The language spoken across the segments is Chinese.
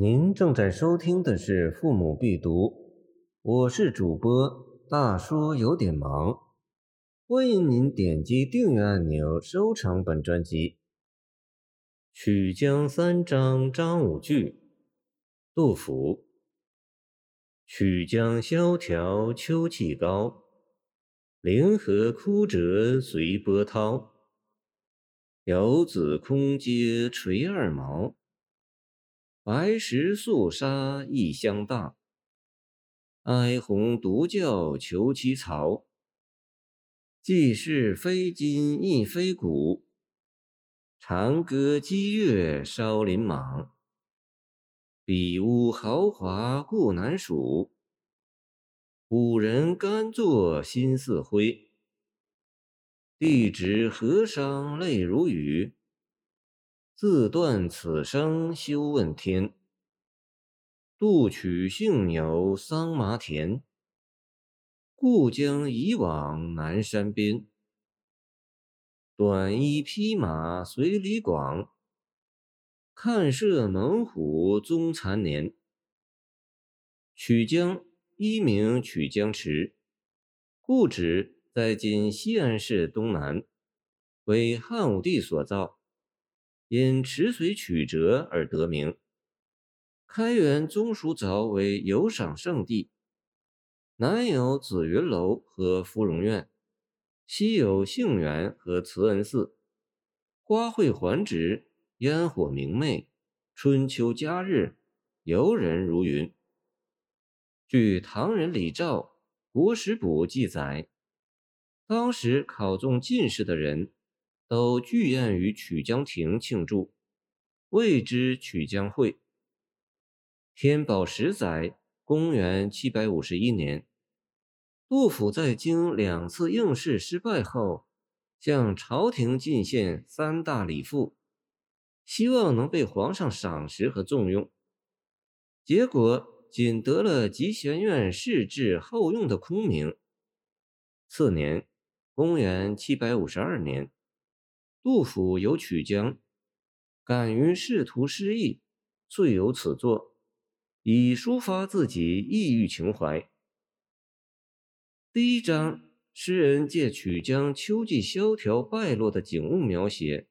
您正在收听的是《父母必读》，我是主播大叔，有点忙。欢迎您点击订阅按钮，收藏本专辑。《曲江三章》张五句，杜甫。曲江萧条秋气高，凌河枯折随波涛。游子空阶垂二毛。白石素纱异香大，哀鸿独叫求其槽。既是非金亦非古，长歌激越烧林莽。比屋豪华故难数，古人甘作心似灰。地指河商泪如雨。自断此生休问天。杜取幸有桑麻田。故将以往南山边。短衣披马随李广。看射猛虎终残年。曲江一名曲江池，故址在今西安市东南，为汉武帝所造。因池水曲折而得名。开元宗属早为游赏胜地，南有紫云楼和芙蓉院，西有杏园和慈恩寺，花卉环植，烟火明媚，春秋佳日，游人如云。据唐人李肇《国史补》记载，当时考中进士的人。都聚宴于曲江亭庆祝，谓之曲江会。天宝十载（公元751年），杜甫在经两次应试失败后，向朝廷进献三大礼赋，希望能被皇上赏识和重用。结果仅得了集贤院仕制后用的空名。次年（公元752年）。杜甫有曲江，敢于仕途失意，遂有此作，以抒发自己抑郁情怀。第一章，诗人借曲江秋季萧条败落的景物描写，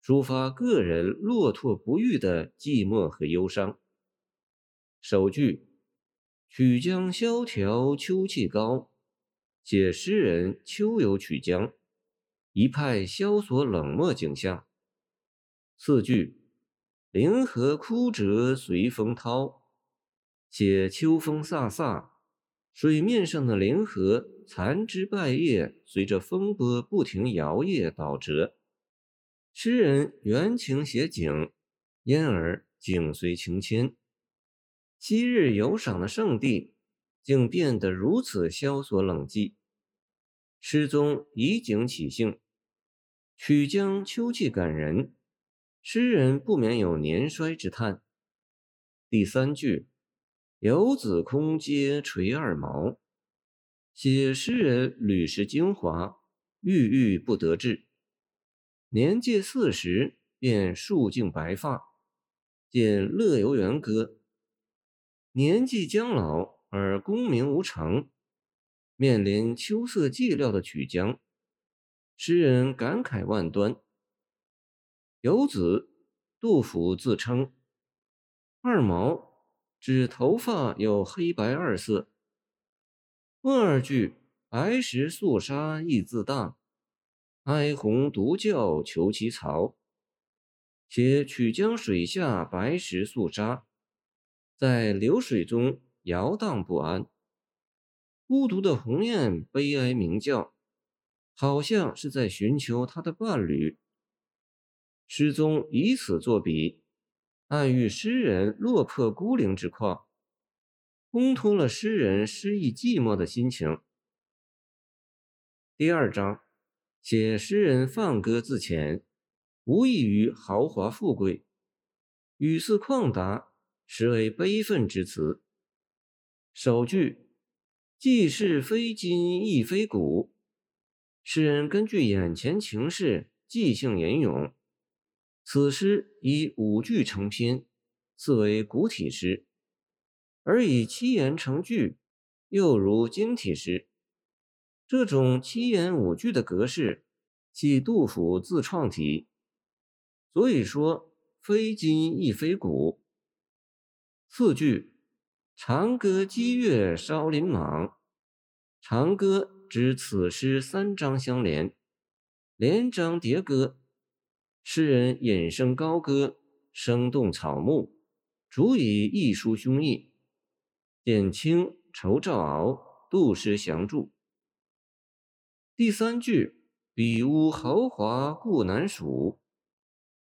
抒发个人落拓不遇的寂寞和忧伤。首句“曲江萧条秋气高”，写诗人秋游曲江。一派萧索冷漠景象。四句“凌河枯折随风涛”，写秋风飒飒，水面上的凌河残枝败叶随着风波不停摇曳倒折。诗人原情写景，因而景随情迁。昔日游赏的圣地，竟变得如此萧索冷寂。诗中以景起兴。曲江秋气感人，诗人不免有年衰之叹。第三句“游子空阶垂二毛”，写诗人屡试精华，郁郁不得志，年届四十便数尽白发，见《乐游原歌》。年纪将老而功名无成，面临秋色寂寥的曲江。诗人感慨万端。游子，杜甫自称。二毛，指头发有黑白二色。问二句，白石素纱亦自荡，哀鸿独叫求其槽。写曲江水下白石素纱，在流水中摇荡不安。孤独的鸿雁悲哀鸣叫。好像是在寻求他的伴侣。诗中以此作比，暗喻诗人落魄孤零之况，烘托了诗人失意寂寞的心情。第二章写诗人放歌自遣，无异于豪华富贵，语似旷达，实为悲愤之词。首句既是非金亦非古。诗人根据眼前情势即兴吟咏，此诗以五句成篇，次为古体诗，而以七言成句，又如今体诗。这种七言五句的格式，系杜甫自创体，所以说非今亦非古。四句：长歌激越烧林莽。长歌指此诗三章相连，连章叠歌，诗人引声高歌，生动草木，足以一抒胸臆，减轻愁兆熬，杜诗详著。第三句，比屋豪华故难数。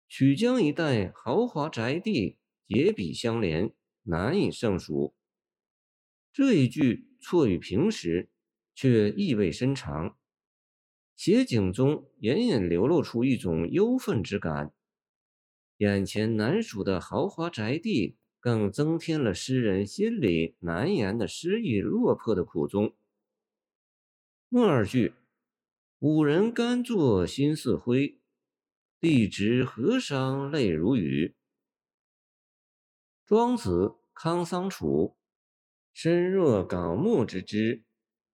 曲江一带豪华宅地叠比相连，难以胜数。这一句错于平时，却意味深长，写景中隐隐流露出一种忧愤之感。眼前难数的豪华宅地，更增添了诗人心里难言的失意落魄的苦衷。末二句。五人甘作心似灰，地直河伤泪如雨。庄子康桑楚，身若槁木之枝，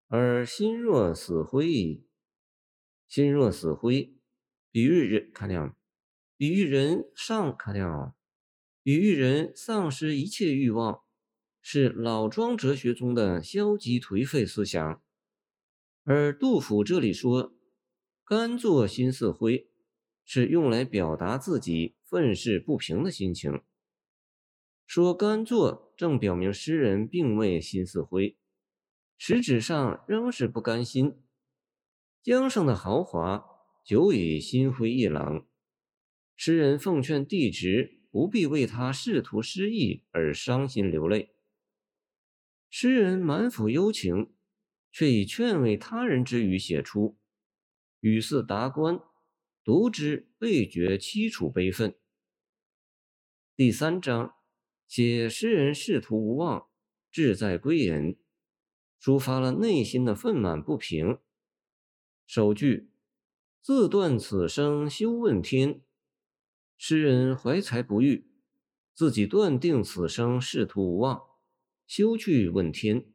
而心若死灰。心若死灰，比喻人，看亮，比喻人丧，看亮，比喻人丧失一切欲望，是老庄哲学中的消极颓废思想。而杜甫这里说“甘作心似灰”，是用来表达自己愤世不平的心情。说“甘作”正表明诗人并未心似灰，实质上仍是不甘心。江上的豪华久已心灰意冷，诗人奉劝帝侄不必为他仕途失意而伤心流泪。诗人满腹幽情。却以劝慰他人之语写出，语似达观，读之未觉凄楚悲愤。第三章写诗人仕途无望，志在归隐，抒发了内心的愤满不平。首句自断此生休问天，诗人怀才不遇，自己断定此生仕途无望，休去问天。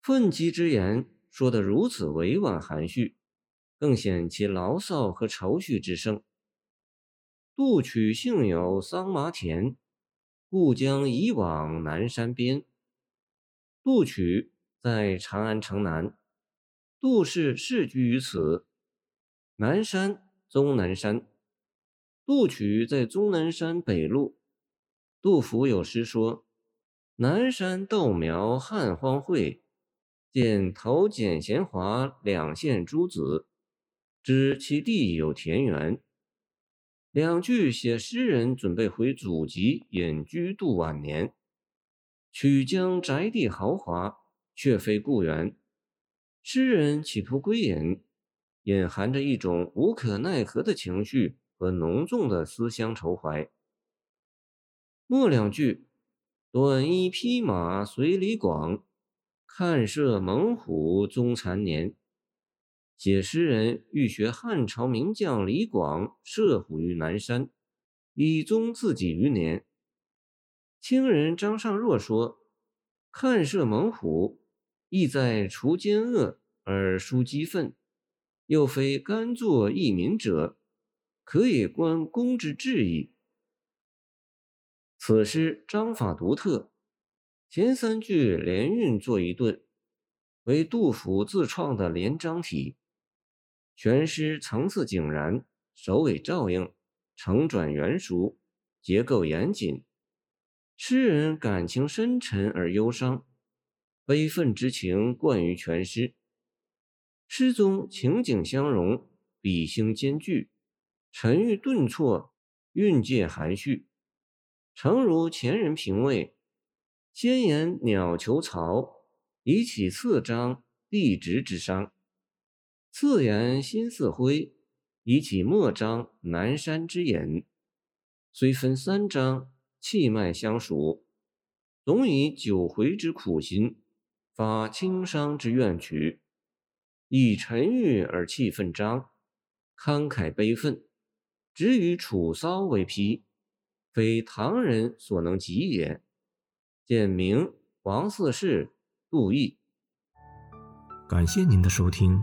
愤激之言说得如此委婉含蓄，更显其牢骚和愁绪之盛。杜曲幸有桑麻田，故将移往南山边。杜曲在长安城南，杜氏世居于此。南山，终南山。杜曲在终南山北麓。杜甫有诗说：“南山豆苗汉荒秽。”见头简贤华两县诸子，知其地有田园。两句写诗人准备回祖籍隐居度晚年。曲江宅地豪华，却非故园。诗人企图归隐，隐含着一种无可奈何的情绪和浓重的思乡愁怀。末两句，短衣披马随李广。看射猛虎终残年，写诗人欲学汉朝名将李广射虎于南山，以宗自己余年。清人张尚若说：“看射猛虎，意在除奸恶而疏激愤，又非甘作义民者，可以观公之志矣。”此诗章法独特。前三句连韵作一顿，为杜甫自创的连章体。全诗层次井然，首尾照应，承转圆熟，结构严谨。诗人感情深沉而忧伤，悲愤之情贯于全诗。诗中情景相融，笔兴兼具，沉郁顿挫，韵介含蓄，诚如前人评谓。先言鸟求巢，以起次章地直之伤；次言心似灰，以起末章南山之隐。虽分三章，气脉相属，总以九回之苦心，发轻伤之怨曲，以沉郁而气愤张，慷慨悲愤，只与楚骚为批，非唐人所能及也。简明王四世杜毅。感谢您的收听，